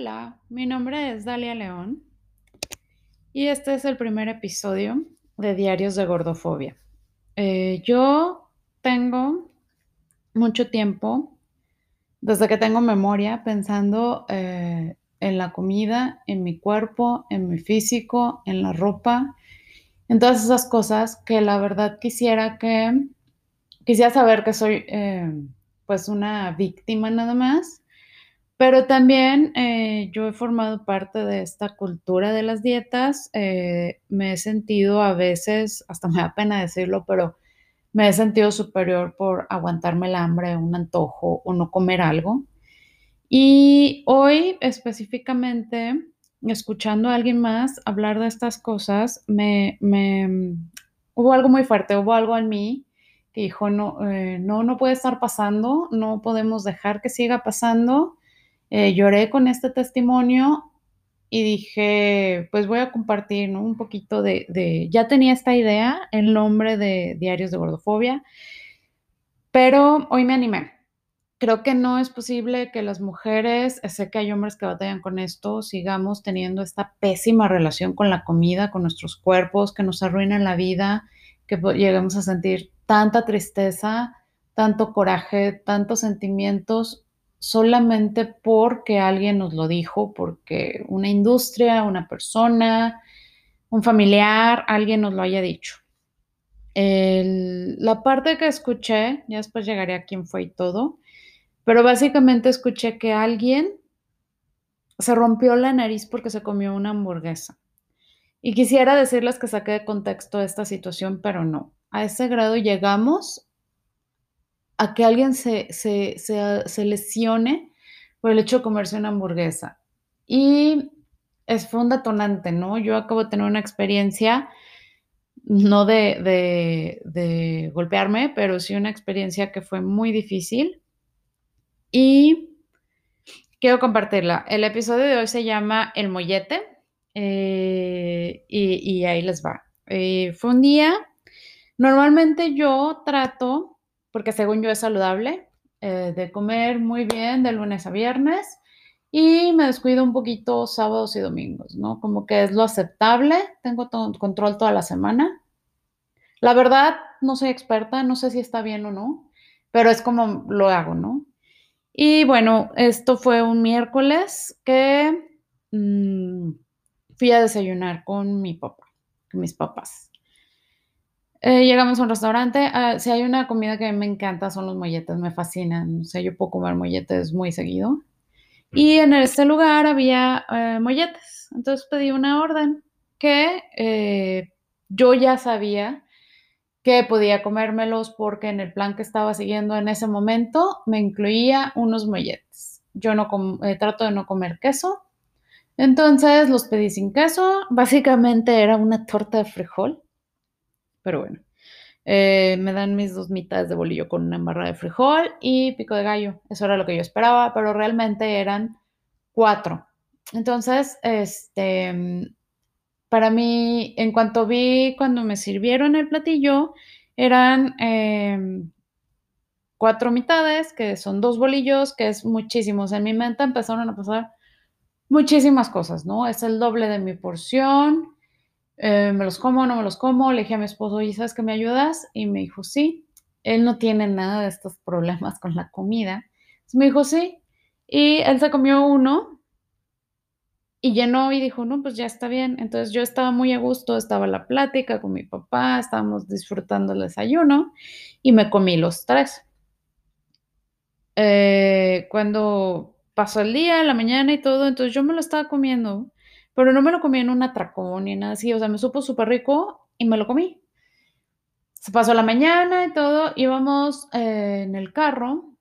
Hola, mi nombre es Dalia León y este es el primer episodio de Diarios de Gordofobia. Eh, yo tengo mucho tiempo, desde que tengo memoria, pensando eh, en la comida, en mi cuerpo, en mi físico, en la ropa, en todas esas cosas que la verdad quisiera que, quisiera saber que soy eh, pues una víctima nada más pero también eh, yo he formado parte de esta cultura de las dietas. eh, me he sentido a veces, hasta me da pena decirlo, pero me he sentido superior por aguantarme el hambre, un antojo o no comer algo. Y hoy específicamente, escuchando a alguien más hablar de estas cosas, me, me- hubo algo muy fuerte, hubo algo en mí que dijo, no, eh, no, no puede estar pasando, no podemos dejar que siga pasando. Eh, lloré con este testimonio y dije, pues voy a compartir. Un poquito de, ya tenía esta idea, el nombre de Diarios de Gordofobia, pero hoy me animé. Creo que no es posible que las mujeres, sé que hay hombres que batallan con esto, sigamos teniendo esta pésima relación con la comida, con nuestros cuerpos, que nos arruinan la vida, que lleguemos a sentir tanta tristeza, tanto coraje, tantos sentimientos, solamente porque alguien nos lo dijo, porque una industria, una persona, un familiar, alguien nos lo haya dicho. El- la parte que escuché, ya después llegaré a quién fue y todo, pero básicamente escuché que alguien se rompió la nariz porque se comió una hamburguesa. Y quisiera decirles que saqué de contexto esta situación, pero no. A ese grado llegamos a que alguien se, se, se, se lesione por el hecho de comerse una hamburguesa. Y es, fue un detonante, ¿no? Yo acabo de tener una experiencia, no de, de, golpearme, pero sí una experiencia que fue muy difícil. Y quiero compartirla. El episodio de hoy se llama El mollete eh, y, y, ahí les va. Eh, fue un día, normalmente yo trato, porque según yo es saludable, eh, de comer muy bien de lunes a viernes y me descuido un poquito sábados y domingos, ¿no? Como que es lo aceptable, tengo control toda la semana. La verdad, no soy experta, no sé si está bien o no, pero es como lo hago, ¿no? Y bueno, esto fue un miércoles que mmm, fui a desayunar con mi papá, con mis papás. Eh, llegamos a un restaurante. Uh, si hay una comida que a mí me encanta, son los molletes, me fascinan. O sea, yo puedo comer molletes muy seguido. Y en este lugar había eh, molletes. Entonces pedí una orden que eh, yo ya sabía que podía comérmelos porque en el plan que estaba siguiendo en ese momento me incluía unos molletes. Yo no trato de no comer queso, entonces los pedí sin queso. Básicamente era una torta de frijol, pero bueno. Eh, me dan mis dos mitades de bolillo con una barra de frijol y pico de gallo. Eso era lo que yo esperaba, pero realmente eran cuatro. Entonces, este, para mí, en cuanto vi cuando me sirvieron el platillo, eran eh, cuatro mitades, que son dos bolillos, que es muchísimos. En mi mente empezaron a pasar muchísimas cosas, ¿no? Es el doble de mi porción. Eh, me los como, no me los como. Le dije a mi esposo, oye, ¿sabes que me ayudas? Y me dijo, sí. Él no tiene nada de estos problemas con la comida. Entonces me dijo, sí. Y él se comió uno y llenó y dijo, no, pues ya está bien. Entonces yo estaba muy a gusto, estaba la plática con mi papá, estábamos disfrutando el desayuno y me comí los tres. Eh, cuando pasó el día, la mañana y todo, entonces yo me lo estaba comiendo, pero no me lo comí en un atracón ni nada así, o sea, me supo súper rico y me lo comí. Se pasó la mañana y todo, íbamos eh, en el carro,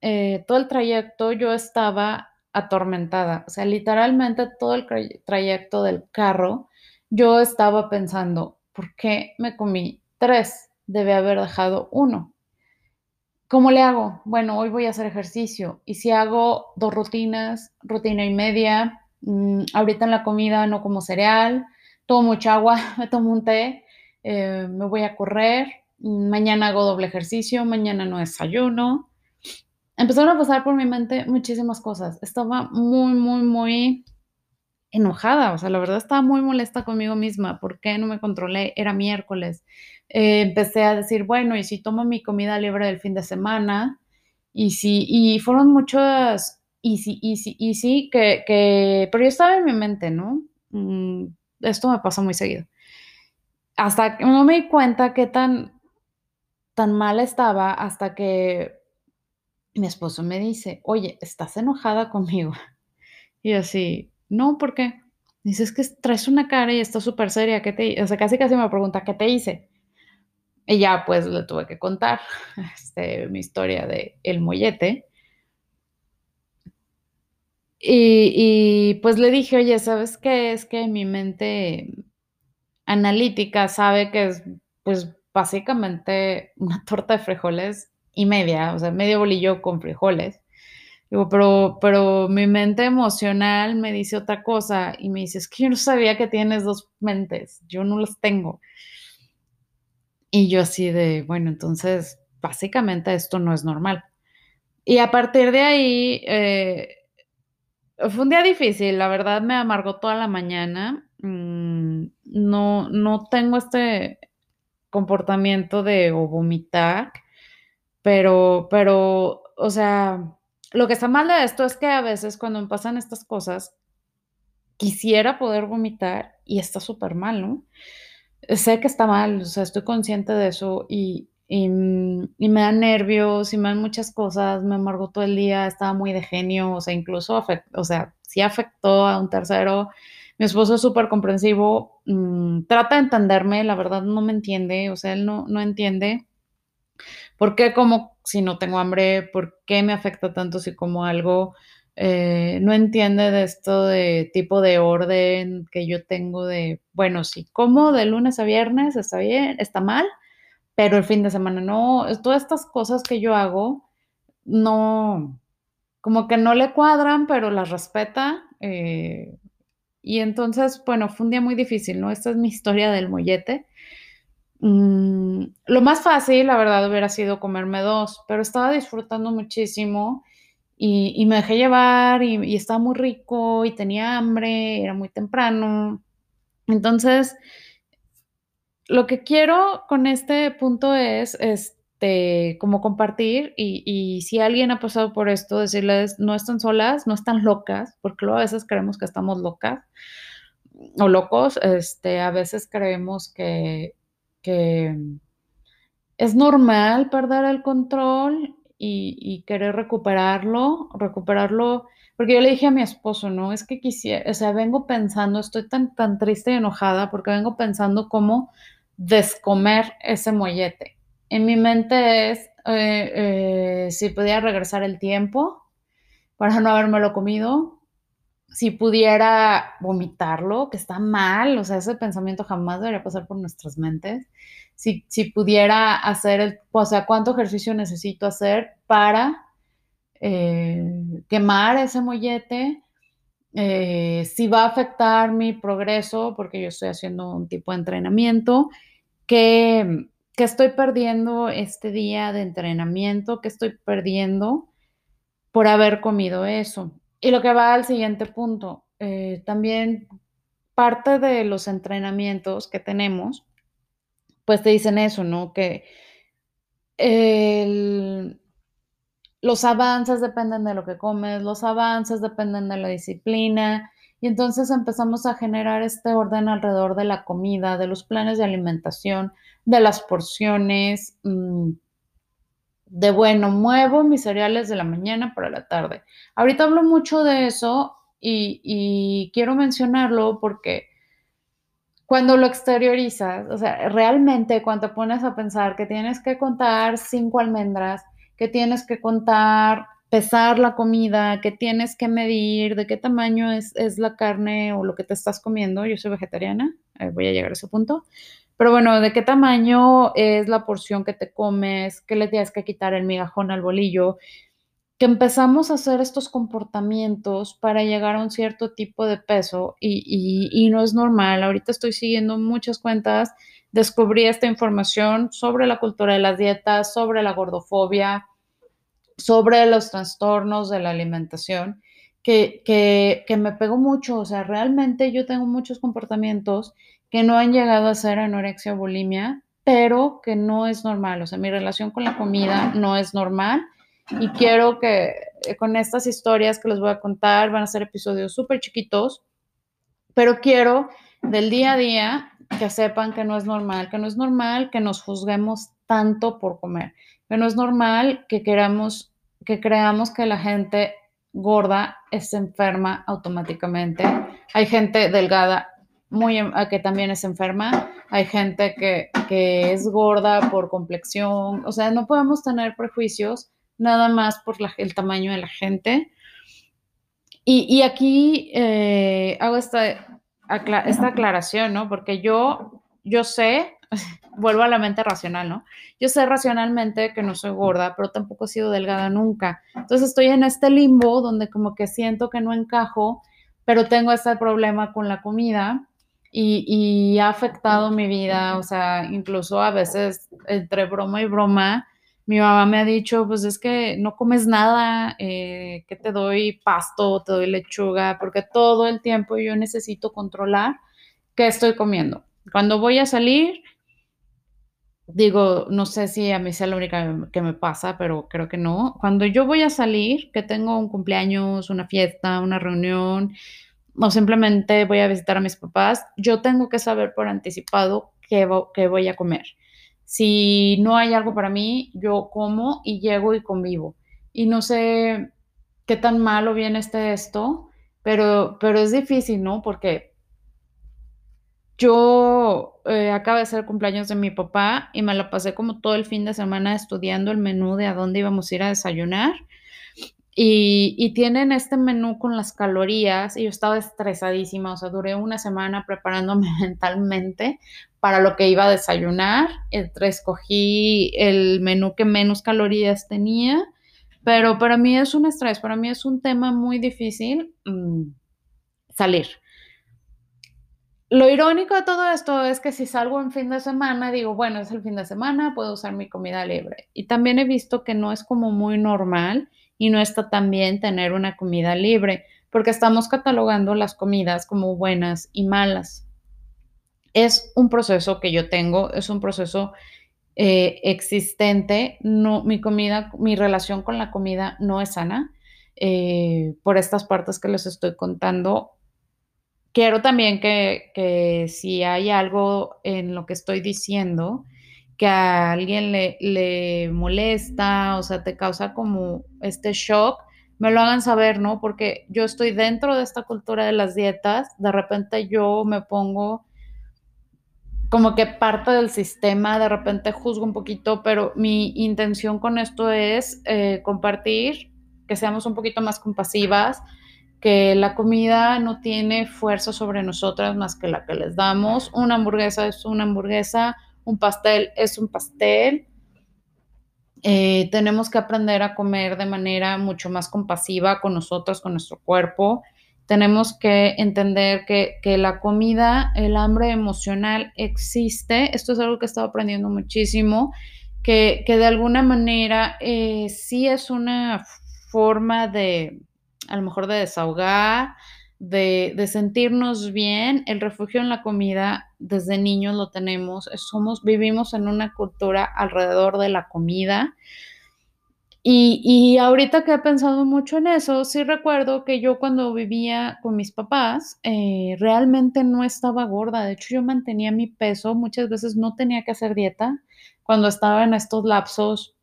eh, todo el trayecto yo estaba atormentada, o sea, literalmente todo el trayecto del carro, yo estaba pensando, ¿por qué me comí tres? Debe haber dejado uno. ¿Cómo le hago? Bueno, hoy voy a hacer ejercicio y si hago dos rutinas, rutina y media, mmm, ahorita en la comida no como cereal, tomo mucha agua, me tomo un té, eh, me voy a correr, mañana hago doble ejercicio, mañana no desayuno. empezaron a pasar por mi mente muchísimas cosas. Estaba muy, muy, muy enojada, o sea, la verdad estaba muy molesta conmigo misma, ¿por qué no me controlé? Era miércoles. Eh, empecé a decir, bueno, ¿y si tomo mi comida libre del fin de semana? Y si, y fueron muchas, y sí, y sí, y sí, que, que, pero yo estaba en mi mente, ¿no? Mm, esto me pasa muy seguido. Hasta que no me di cuenta qué tan, tan mal estaba, hasta que mi esposo me dice, oye, ¿estás enojada conmigo? Y así, no, ¿por qué? Dice, es que traes una cara y estás súper seria, ¿qué te O sea, casi casi me pregunta, ¿qué te hice? Y ya, pues, le tuve que contar, este, mi historia de el mollete. Y pues, le dije: "Oye, ¿sabes qué? Es que mi mente analítica sabe que es, pues, básicamente una torta de frijoles y media, o sea, medio bolillo con frijoles". Digo, pero pero mi mente emocional me dice otra cosa, y me dice: "Es que yo no sabía que tienes 2 mentes, yo no las tengo". Y yo así de, bueno, entonces, básicamente esto no es normal. Y a partir de ahí, eh, fue un día difícil, la verdad me amargó toda la mañana, mm, no no tengo este comportamiento de vomitar, pero pero, o sea, lo que está mal de esto es que a veces cuando me pasan estas cosas quisiera poder vomitar y está supermal, ¿no? Sé que está mal, o sea, estoy consciente de eso y y, mm, y me dan nervios y me dan muchas cosas, me amargó todo el día, estaba muy de genio, o sea, incluso afec o sea, sí afectó a un tercero. Mi esposo es supercomprensivo, mm, trata de entenderme, la verdad no me entiende, o sea, él no no entiende. Por qué como si no tengo hambre, por qué me afecta tanto si como algo, eh, no entiende de esto de tipo de orden que yo tengo de, bueno, si como de lunes a viernes está bien, está mal, pero el fin de semana no. Todas estas cosas que yo hago, no, como que no le cuadran, pero las respeta, eh, y entonces, bueno, fue un día muy difícil, ¿no? Esta es mi historia del mollete. Mm, lo más fácil, la verdad, hubiera sido comerme 2, pero estaba disfrutando muchísimo y y me dejé llevar y estaba muy rico y tenía hambre, era muy temprano. Entonces lo que quiero con este punto es, este, como compartir y y si alguien ha pasado por esto, decirles: "No están solas, no están locas", porque luego a veces creemos que estamos locas o locos, este, a veces creemos que que es normal perder el control y y querer recuperarlo recuperarlo, porque yo le dije a mi esposo, ¿no? Es que quisie o sea, vengo pensando, estoy tan tan triste y enojada porque vengo pensando cómo descomer ese mollete. En mi mente es, eh eh, si pudiera regresar el tiempo para no habérmelo comido, si pudiera vomitarlo, que está mal, o sea, ese pensamiento jamás debería pasar por nuestras mentes. Si si pudiera hacer el o sea, cuánto ejercicio necesito hacer para, eh, quemar ese mollete, eh, si va a afectar mi progreso, porque yo estoy haciendo un tipo de entrenamiento, ¿qué qué estoy perdiendo este día de entrenamiento? ¿Qué estoy perdiendo por haber comido eso? Y lo que va al siguiente punto, eh, también parte de los entrenamientos que tenemos, pues te dicen eso, ¿no? Que el los avances dependen de lo que comes, los avances dependen de la disciplina, y entonces empezamos a generar este orden alrededor de la comida, de los planes de alimentación, de las porciones, mm, de, bueno, muevo mis cereales de la mañana para la tarde. Ahorita hablo mucho de eso y quiero mencionarlo porque cuando lo exteriorizas, o sea, realmente cuando te pones a pensar que tienes que contar 5 almendras, que tienes que contar pesar la comida, que tienes que medir de qué tamaño es es la carne o lo que te estás comiendo, yo soy vegetariana, eh, voy a llegar a ese punto, pero bueno, de qué tamaño es la porción que te comes, que le tienes que quitar el migajón al bolillo, que empezamos a hacer estos comportamientos para llegar a un cierto tipo de peso y y y no es normal. Ahorita estoy siguiendo muchas cuentas, descubrí esta información sobre la cultura de las dietas, sobre la gordofobia, sobre los trastornos de la alimentación que, que, me pegó mucho. O sea, realmente yo tengo muchos comportamientos que no han llegado a ser anorexia o bulimia, pero que no es normal. O sea, mi relación con la comida no es normal y quiero que eh, con estas historias que les voy a contar van a ser episodios súper chiquitos, pero quiero del día a día que sepan que no es normal, que no es normal que nos juzguemos tanto por comer, que no es normal que queramos, que creamos que la gente gorda es enferma automáticamente. Hay gente delgada muy, que también es enferma, hay gente que, que es gorda por complexión, o sea, no podemos tener prejuicios nada más por la, el tamaño de la gente. Y, y aquí eh, hago esta, esta aclaración, ¿no? Porque yo, yo sé, vuelvo a la mente racional, ¿no? Yo sé racionalmente que no soy gorda, pero tampoco he sido delgada nunca. Entonces estoy en este limbo donde como que siento que no encajo, pero tengo este problema con la comida y, y ha afectado mi vida, o sea, incluso a veces entre broma y broma, mi mamá me ha dicho, pues es que no comes nada, eh, que te doy pasto, te doy lechuga, porque todo el tiempo yo necesito controlar qué estoy comiendo. Cuando voy a salir, digo, no sé si a mí sea la única que me pasa, pero creo que no. Cuando yo voy a salir, que tengo un cumpleaños, una fiesta, una reunión, o simplemente voy a visitar a mis papás, yo tengo que saber por anticipado qué, qué voy a comer si no hay algo para mí, yo como y llego y convivo. Y no sé qué tan malo viene este esto, pero, pero es difícil, ¿no? Porque yo eh, acabo de el cumpleaños de mi papá y me la pasé como todo el fin de semana estudiando el menú de a dónde íbamos a ir a desayunar. Y, y, tienen este menú con las calorías y yo estaba estresadísima, o sea, duré una semana preparándome mentalmente para lo que iba a desayunar. Escogí el menú que menos calorías tenía, pero para mí es un estrés, para mí es un tema muy difícil mmm, salir. Lo irónico de todo esto es que si salgo en fin de semana, digo, bueno, es el fin de semana, puedo usar mi comida libre. Y también he visto que no es como muy normal y no está tan bien tener una comida libre, porque estamos catalogando las comidas como buenas y malas. Es un proceso que yo tengo, es un proceso eh, existente. No, mi comida, mi relación con la comida no es sana. Eh, por estas partes que les estoy contando, quiero también que, que si hay algo en lo que estoy diciendo, que a alguien le, le, molesta, o sea, te causa como este shock, me lo hagan saber, ¿no? Porque yo estoy dentro de esta cultura de las dietas, de repente yo me pongo como que parte del sistema, de repente juzgo un poquito, pero mi intención con esto es eh, compartir, que seamos un poquito más compasivas, que la comida no tiene fuerza sobre nosotras más que la que les damos. Una hamburguesa es una hamburguesa, un pastel es un pastel. Eh, tenemos que aprender a comer de manera mucho más compasiva con nosotros, con nuestro cuerpo. Tenemos que entender que, que, la comida, el hambre emocional existe. Esto es algo que he estado aprendiendo muchísimo, que, que de alguna manera eh, sí es una forma de, a lo mejor de desahogar, de, de, sentirnos bien. El refugio en la comida, desde niños lo tenemos, somos, vivimos en una cultura alrededor de la comida. Y, y, ahorita que he pensado mucho en eso, sí recuerdo que yo cuando vivía con mis papás, eh, realmente no estaba gorda. De hecho, yo mantenía mi peso. Muchas veces no tenía que hacer dieta. Cuando estaba en estos lapsos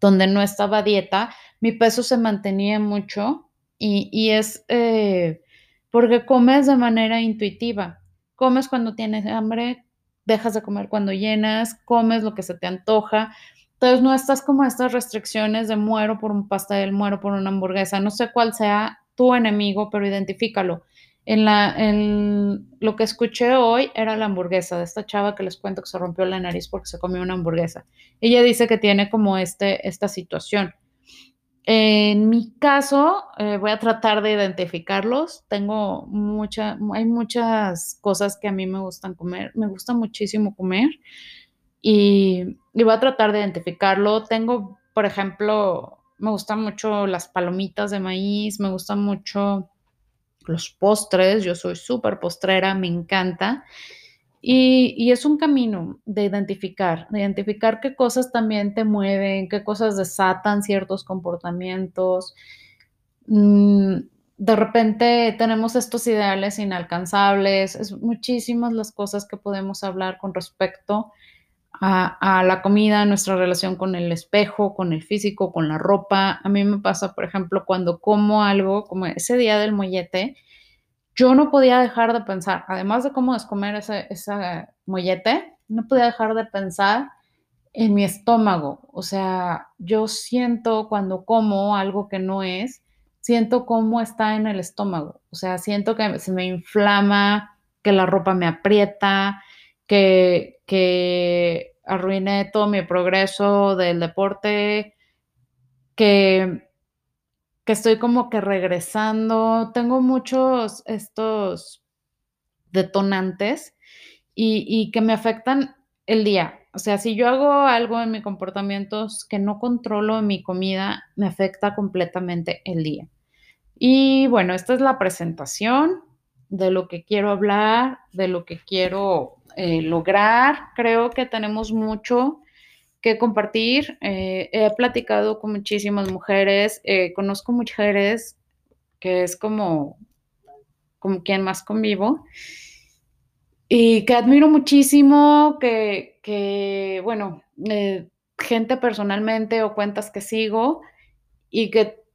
donde no estaba dieta, mi peso se mantenía mucho. Y, y es, eh, porque comes de manera intuitiva. Comes cuando tienes hambre, dejas de comer cuando llenas, comes lo que se te antoja. Entonces no estás como estas restricciones de muero por un pastel, muero por una hamburguesa. No sé cuál sea tu enemigo, pero identifícalo. En, la, en lo que escuché hoy era la hamburguesa de esta chava que les cuento que se rompió la nariz porque se comió una hamburguesa. Ella dice que tiene como este, esta situación. En mi caso, eh, voy a tratar de identificarlos. Tengo mucha, hay muchas cosas que a mí me gustan comer. Me gusta muchísimo comer y, y voy a tratar de identificarlo. Tengo, por ejemplo, me gustan mucho las palomitas de maíz, me gustan mucho los postres, yo soy súper postrera, me encanta. Y, y, es un camino de identificar, de identificar qué cosas también te mueven, qué cosas desatan ciertos comportamientos. Mm, de repente tenemos estos ideales inalcanzables, es muchísimas las cosas que podemos hablar con respecto a, a, la comida, nuestra relación con el espejo, con el físico, con la ropa. A mí me pasa, por ejemplo, cuando como algo, como ese día del mollete, yo no podía dejar de pensar, además de cómo es comer ese, ese mollete, no podía dejar de pensar en mi estómago. O sea, yo siento cuando como algo que no es, siento cómo está en el estómago. O sea, siento que se me inflama, que la ropa me aprieta, que, que arruiné todo mi progreso del deporte, que que estoy como que regresando. Tengo muchos estos detonantes y, y, que me afectan el día. O sea, si yo hago algo en mis comportamientos que no controlo en mi comida, me afecta completamente el día. Y bueno, esta es la presentación de lo que quiero hablar, de lo que quiero eh, lograr. Creo que tenemos mucho que compartir. Eh, he platicado con muchísimas mujeres, eh, conozco mujeres que es como, como quien más convivo y que admiro muchísimo, que, que bueno, gente personalmente o cuentas que sigo y que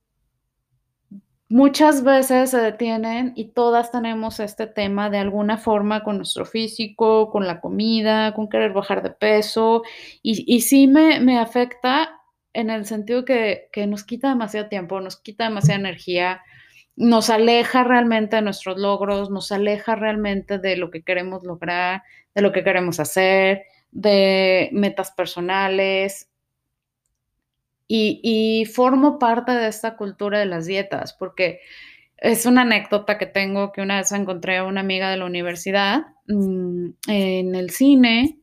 muchas veces se detienen y todas tenemos este tema de alguna forma con nuestro físico, con la comida, con querer bajar de peso. Y, y sí me, me, afecta en el sentido que, que, nos quita demasiado tiempo, nos quita demasiada energía, nos aleja realmente de nuestros logros, nos aleja realmente de lo que queremos lograr, de lo que queremos hacer, de metas personales, y, y, formo parte de esta cultura de las dietas, porque es una anécdota que tengo que una vez encontré a una amiga de la universidad mmm, en el cine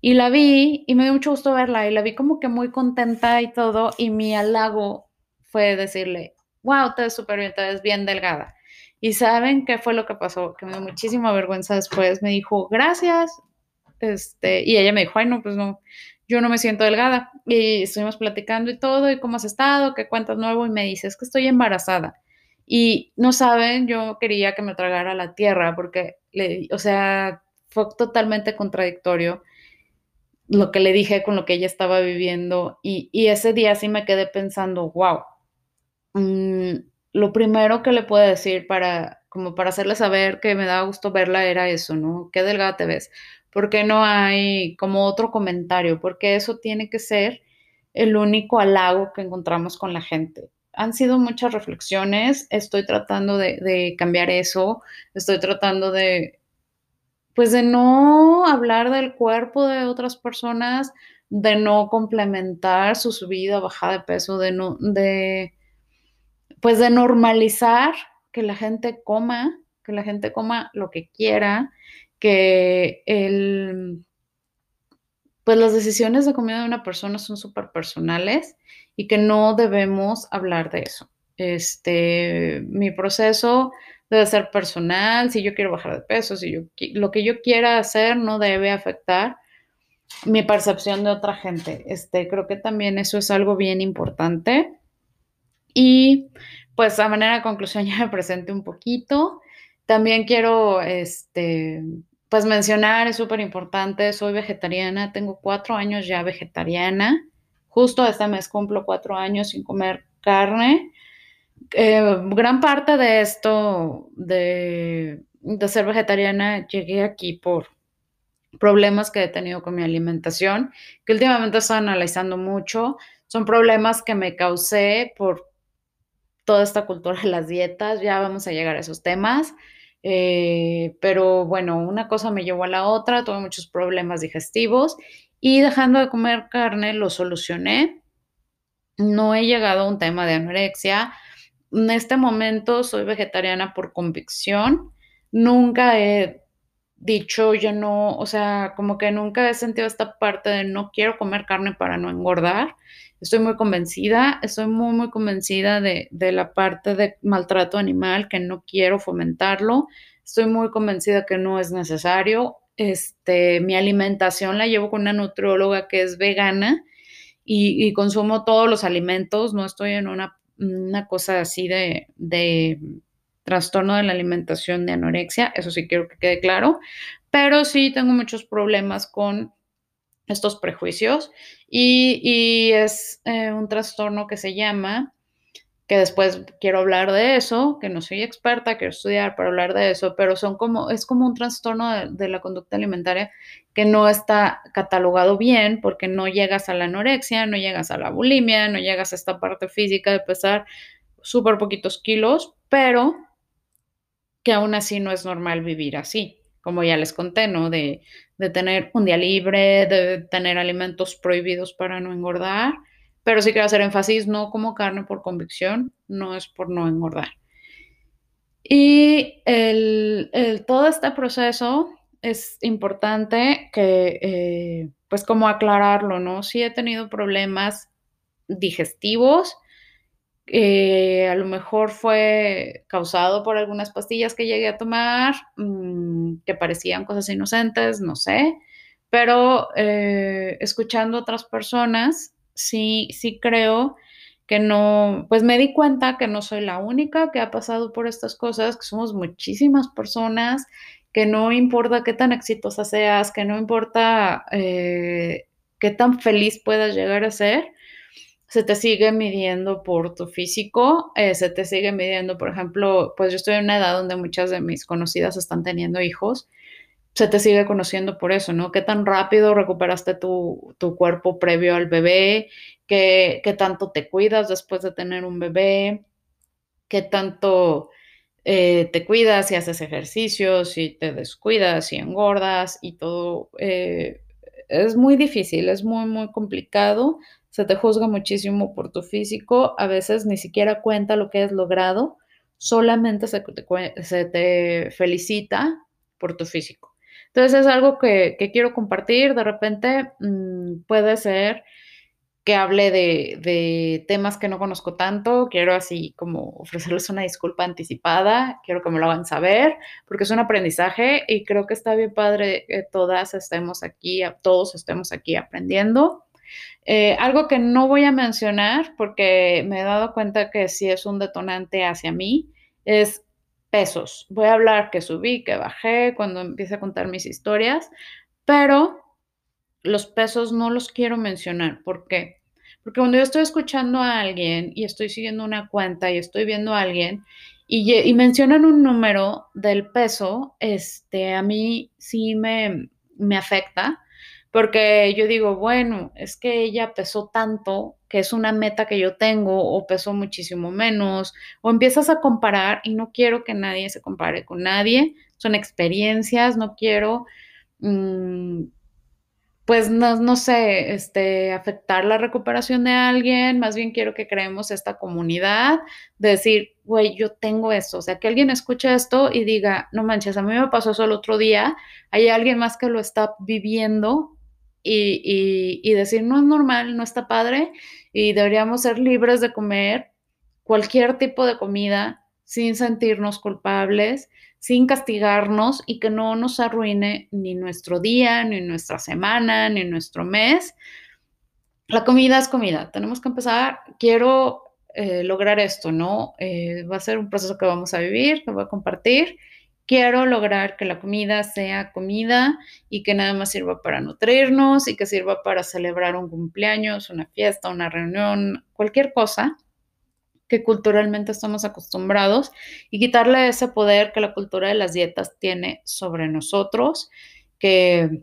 y la vi y me dio mucho gusto verla y la vi como que muy contenta y todo y mi halago fue decirle, wow, te ves súper bien, te ves bien delgada. Y saben qué fue lo que pasó, que me dio muchísima vergüenza después, me dijo, gracias, este, y ella me dijo, ay, no, pues no, yo no me siento delgada. Y estuvimos platicando y todo, y cómo has estado, qué cuentas nuevo, y me dice, es que estoy embarazada. Y no saben, yo quería que me tragara la tierra, porque, le, o sea, fue totalmente contradictorio lo que le dije con lo que ella estaba viviendo. Y, y ese día sí me quedé pensando, wow, mmm, lo primero que le puedo decir para, como para hacerle saber que me daba gusto verla era eso, ¿no? Qué delgada te ves. ¿Por qué no hay como otro comentario? Porque eso tiene que ser el único halago que encontramos con la gente. Han sido muchas reflexiones, estoy tratando de, cambiar eso, estoy tratando de, pues de no hablar del cuerpo de otras personas, de no complementar su subida, bajada de peso, de no, de, pues de normalizar que la gente coma, que la gente coma lo que quiera, que el, pues las decisiones de comida de una persona son súper personales y que no debemos hablar de eso. Este, mi proceso debe ser personal, si yo quiero bajar de peso, si yo, lo que yo quiera hacer no debe afectar mi percepción de otra gente. Este, creo que también eso es algo bien importante. Y pues a manera de conclusión ya me presenté un poquito. También quiero, este, pues mencionar, es súper importante, soy vegetariana, tengo cuatro años ya vegetariana, justo este mes cumplo cuatro años sin comer carne. Eh, gran parte de esto, de, ser vegetariana, llegué aquí por problemas que he tenido con mi alimentación, que últimamente estoy analizando mucho. Son problemas que me causé por toda esta cultura de las dietas, ya vamos a llegar a esos temas. Eh, pero bueno, una cosa me llevó a la otra, tuve muchos problemas digestivos y dejando de comer carne lo solucioné. No he llegado a un tema de anorexia. En este momento soy vegetariana por convicción. Nunca he dicho, yo no, o sea, como que nunca he sentido esta parte de no quiero comer carne para no engordar. Estoy muy convencida, estoy muy, muy convencida de, de la parte de maltrato animal, que no quiero fomentarlo. Estoy muy convencida que no es necesario. Este, mi alimentación la llevo con una nutrióloga que es vegana y, consumo todos los alimentos, no estoy en una, una cosa así de, de trastorno de la alimentación de anorexia, eso sí quiero que quede claro, pero sí tengo muchos problemas con estos prejuicios y, es eh, un trastorno que se llama, que después quiero hablar de eso, que no soy experta, quiero estudiar para hablar de eso, pero son como, es como un trastorno de, de la conducta alimentaria que no está catalogado bien porque no llegas a la anorexia, no llegas a la bulimia, no llegas a esta parte física de pesar súper poquitos kilos, pero que aún así no es normal vivir así, como ya les conté, ¿no? De, de tener un día libre, de tener alimentos prohibidos para no engordar, pero sí quiero hacer énfasis, no como carne por convicción, no es por no engordar. Y el, el, todo este proceso es importante que, eh, pues como aclararlo, ¿no? Sí he tenido problemas digestivos, eh, a lo mejor fue causado por algunas pastillas que llegué a tomar, mmm, que parecían cosas inocentes, no sé, pero eh, escuchando a otras personas, sí, sí creo que no, pues me di cuenta que no soy la única que ha pasado por estas cosas, que somos muchísimas personas, que no importa qué tan exitosa seas, que no importa eh, qué tan feliz puedas llegar a ser, se te sigue midiendo por tu físico, eh, se te sigue midiendo, por ejemplo, pues yo estoy en una edad donde muchas de mis conocidas están teniendo hijos, se te sigue conociendo por eso, ¿no? ¿Qué tan rápido recuperaste tu, tu cuerpo previo al bebé? ¿Qué, ¿Qué, tanto te cuidas después de tener un bebé? ¿Qué tanto eh, te cuidas y haces ejercicios y te descuidas y engordas y todo? Eh, es muy difícil, es muy, muy complicado se te juzga muchísimo por tu físico, a veces ni siquiera cuenta lo que has logrado, solamente se te, felicita por tu físico. Entonces es algo que, quiero compartir, de repente mmm, puede ser que hable de, de, temas que no conozco tanto, quiero así como ofrecerles una disculpa anticipada, quiero que me lo hagan saber, porque es un aprendizaje y creo que está bien padre que todas estemos aquí, todos estemos aquí aprendiendo. Eh, algo que no voy a mencionar porque me he dado cuenta que sí es un detonante hacia mí es pesos. Voy a hablar que subí, que bajé cuando empiece a contar mis historias, pero los pesos no los quiero mencionar. ¿Por qué? Porque cuando yo estoy escuchando a alguien y estoy siguiendo una cuenta y estoy viendo a alguien y, y mencionan un número del peso, este, a mí sí me, me afecta porque yo digo, bueno, es que ella pesó tanto, que es una meta que yo tengo, o pesó muchísimo menos, o empiezas a comparar y no quiero que nadie se compare con nadie, son experiencias, no quiero, mmm, pues no, no, sé, este, afectar la recuperación de alguien, más bien quiero que creemos esta comunidad, de decir, güey, yo tengo esto, o sea, que alguien escuche esto y diga, no manches, a mí me pasó eso el otro día, hay alguien más que lo está viviendo y, decir, no es normal, no está padre y deberíamos ser libres de comer cualquier tipo de comida sin sentirnos culpables, sin castigarnos y que no nos arruine ni nuestro día, ni nuestra semana, ni nuestro mes. La comida es comida, tenemos que empezar, quiero eh, lograr esto, ¿no? Eh, va a ser un proceso que vamos a vivir, que voy a compartir Quiero lograr que la comida sea comida y que nada más sirva para nutrirnos y que sirva para celebrar un cumpleaños, una fiesta, una reunión, cualquier cosa que culturalmente estamos acostumbrados y quitarle ese poder que la cultura de las dietas tiene sobre nosotros, que,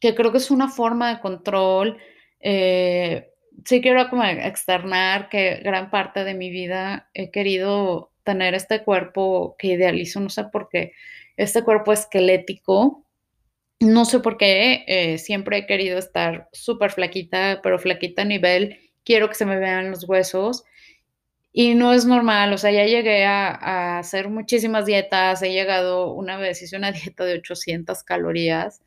que creo que es una forma de control. Eh, sí quiero como externar que gran parte de mi vida he querido tener este cuerpo que idealizo, no sé por qué, este cuerpo esquelético. No sé por qué, eh, siempre he querido estar súper flaquita, pero flaquita a nivel, quiero que se me vean los huesos. y no es normal, o sea, ya llegué a, a, hacer muchísimas dietas, he llegado, una vez hice una dieta de 800 calorías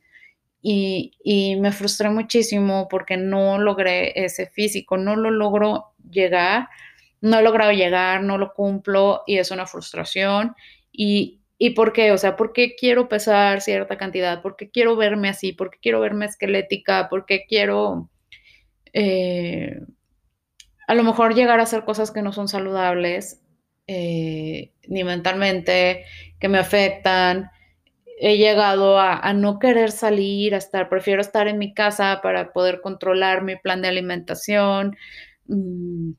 y, y, me frustré muchísimo porque no logré ese físico, no lo logro llegar, no he logrado llegar, no lo cumplo y es una frustración. Y, ¿Y por qué? O sea, ¿por qué quiero pesar cierta cantidad? ¿Por qué quiero verme así? ¿Por qué quiero verme esquelética? ¿Por qué quiero... Eh, a lo mejor llegar a hacer cosas que no son saludables, eh, ni mentalmente, que me afectan. He llegado a, a, no querer salir, a estar, prefiero estar en mi casa para poder controlar mi plan de alimentación, mmm,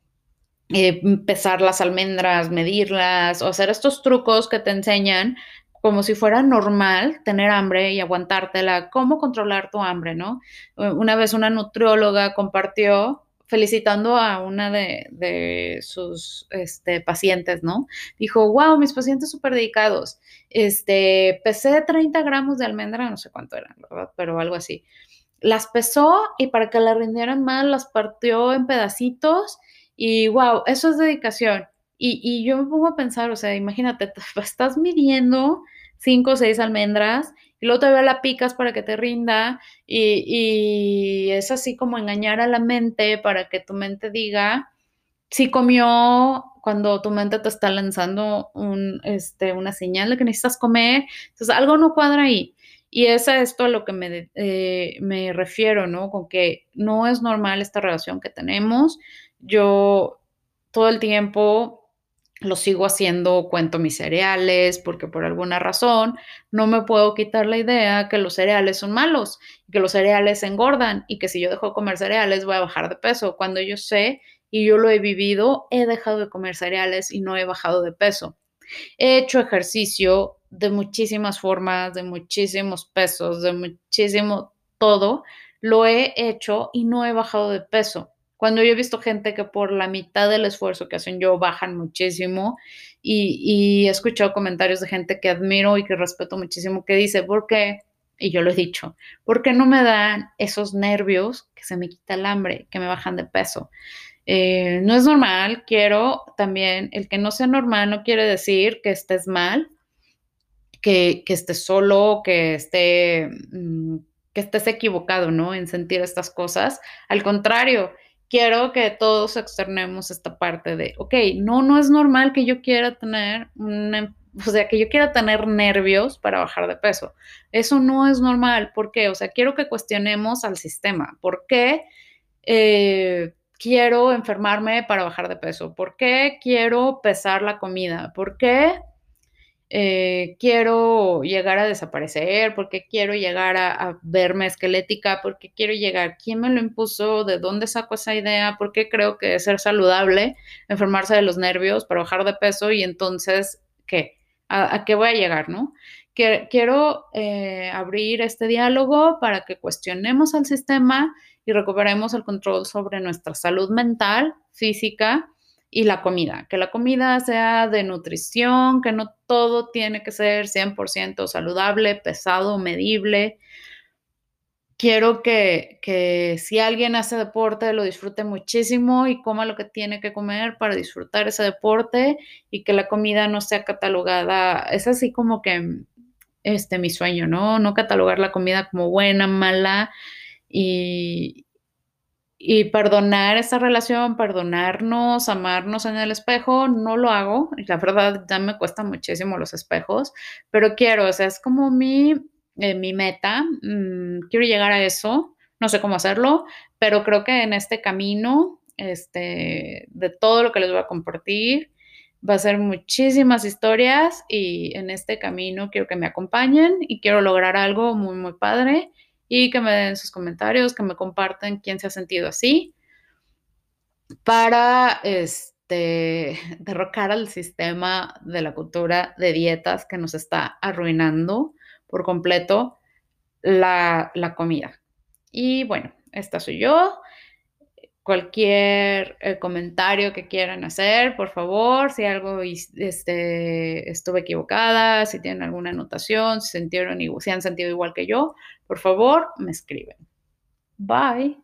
eh, pesar las almendras, medirlas, o hacer estos trucos que te enseñan como si fuera normal tener hambre y aguantártela, cómo controlar tu hambre, ¿no? Una vez una nutrióloga compartió felicitando a una de, de sus este, pacientes, ¿no? Dijo, wow, mis pacientes súper dedicados. Este, pesé 30 gramos de almendra, no sé cuánto eran, ¿verdad? Pero algo así. Las pesó y para que la rindieran mal, las partió en pedacitos y wow, eso es dedicación. Y, y yo me pongo a pensar, o sea, imagínate, estás midiendo cinco o seis almendras y luego todavía la picas para que te rinda y, y, es así como engañar a la mente para que tu mente diga si comió cuando tu mente te está lanzando un, este, una señal de que necesitas comer. Entonces, algo no cuadra ahí. Y es a esto a lo que me, eh, me refiero, ¿no? Con que no es normal esta relación que tenemos. Yo todo el tiempo lo sigo haciendo, cuento mis cereales, porque por alguna razón no me puedo quitar la idea que los cereales son malos, que los cereales engordan y que si yo dejo de comer cereales voy a bajar de peso, cuando yo sé y yo lo he vivido, he dejado de comer cereales y no he bajado de peso. He hecho ejercicio de muchísimas formas, de muchísimos pesos, de muchísimo todo, lo he hecho y no he bajado de peso. Cuando yo he visto gente que por la mitad del esfuerzo que hacen yo bajan muchísimo y, y he escuchado comentarios de gente que admiro y que respeto muchísimo que dice, ¿por qué? Y yo lo he dicho, ¿por qué no me dan esos nervios que se me quita el hambre, que me bajan de peso? Eh, no es normal, quiero también, el que no sea normal no quiere decir que estés mal, que, que estés solo, que esté... Mmm, que estés equivocado, ¿no? En sentir estas cosas. Al contrario, quiero que todos externemos esta parte de, ok, no, no es normal que yo quiera tener una, o sea, que yo quiera tener nervios para bajar de peso. Eso no es normal. ¿Por qué? O sea, quiero que cuestionemos al sistema. ¿Por qué eh, quiero enfermarme para bajar de peso? ¿Por qué quiero pesar la comida? ¿Por qué eh, quiero llegar a desaparecer, porque quiero llegar a, verme esquelética, porque quiero llegar, ¿quién me lo impuso? ¿De dónde saco esa idea? ¿Por qué creo que es ser saludable, enfermarse de los nervios para bajar de peso y entonces, ¿qué? ¿A, qué voy a llegar, no? Quiero eh, abrir este diálogo para que cuestionemos al sistema y recuperemos el control sobre nuestra salud mental, física, y la comida, que la comida sea de nutrición, que no todo tiene que ser 100% saludable, pesado, medible. Quiero que, que, si alguien hace deporte lo disfrute muchísimo y coma lo que tiene que comer para disfrutar ese deporte y que la comida no sea catalogada. Es así como que este mi sueño, ¿no? No catalogar la comida como buena, mala y, y perdonar esa relación, perdonarnos, amarnos en el espejo, no lo hago. La verdad, ya me cuesta muchísimo los espejos, pero quiero, o sea, es como mi, eh, mi meta. Mmm, quiero llegar a eso. No sé cómo hacerlo, pero creo que en este camino, este, de todo lo que les voy a compartir, va a ser muchísimas historias y en este camino quiero que me acompañen y quiero lograr algo muy, muy padre y que me den sus comentarios, que me compartan quién se ha sentido así para este, derrocar al sistema de la cultura de dietas que nos está arruinando por completo la, la comida. Y bueno, esta soy yo cualquier eh, comentario que quieran hacer, por favor, si algo este, estuve equivocada, si tienen alguna anotación, si, sintieron, si han sentido igual que yo, por favor, me escriben. Bye.